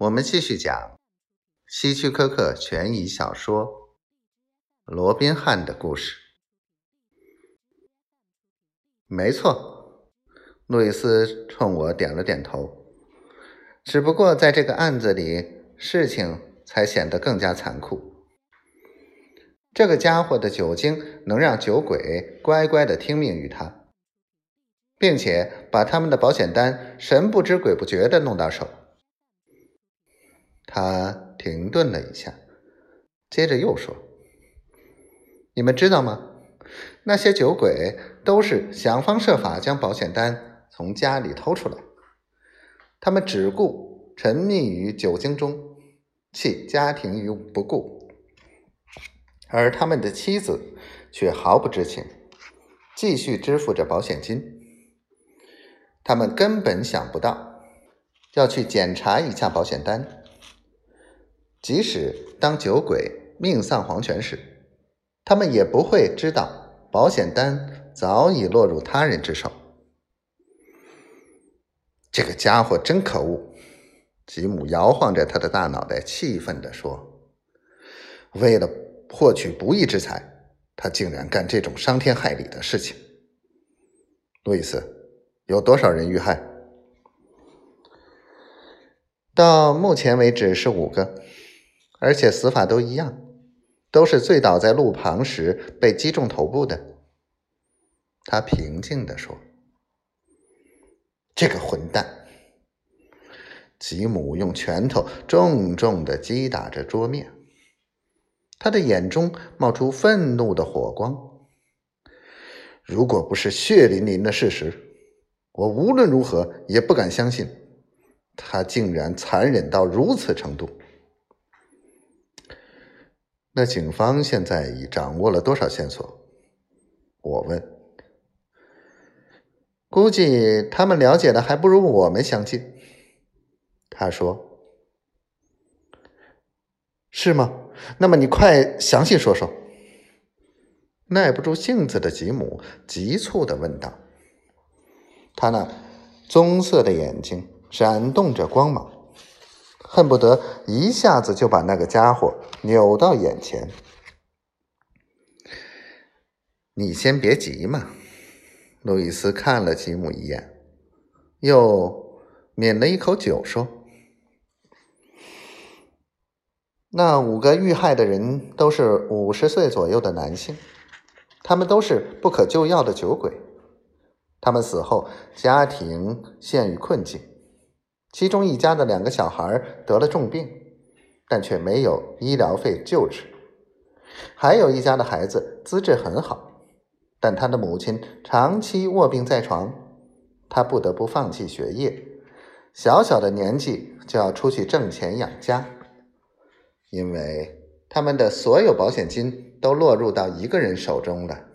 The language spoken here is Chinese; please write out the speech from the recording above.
我们继续讲希区柯克悬疑小说《罗宾汉的故事》。没错，路易斯冲我点了点头。只不过在这个案子里，事情才显得更加残酷。这个家伙的酒精能让酒鬼乖乖的听命于他，并且把他们的保险单神不知鬼不觉的弄到手。他停顿了一下，接着又说：“你们知道吗？那些酒鬼都是想方设法将保险单从家里偷出来。他们只顾沉迷于酒精中，弃家庭于不顾，而他们的妻子却毫不知情，继续支付着保险金。他们根本想不到要去检查一下保险单。”即使当酒鬼命丧黄泉时，他们也不会知道保险单早已落入他人之手。这个家伙真可恶！吉姆摇晃着他的大脑袋，气愤地说：“为了获取不义之财，他竟然干这种伤天害理的事情。”路易斯，有多少人遇害？到目前为止是五个。而且死法都一样，都是醉倒在路旁时被击中头部的。他平静地说：“这个混蛋！”吉姆用拳头重重的击打着桌面，他的眼中冒出愤怒的火光。如果不是血淋淋的事实，我无论如何也不敢相信，他竟然残忍到如此程度。那警方现在已掌握了多少线索？我问。估计他们了解的还不如我们详尽。他说：“是吗？那么你快详细说说。”耐不住性子的吉姆急促的问道。他那棕色的眼睛闪动着光芒。恨不得一下子就把那个家伙扭到眼前。你先别急嘛，路易斯看了吉姆一眼，又抿了一口酒，说：“那五个遇害的人都是五十岁左右的男性，他们都是不可救药的酒鬼，他们死后家庭陷于困境。”其中一家的两个小孩得了重病，但却没有医疗费救治；还有一家的孩子资质很好，但他的母亲长期卧病在床，他不得不放弃学业，小小的年纪就要出去挣钱养家，因为他们的所有保险金都落入到一个人手中了。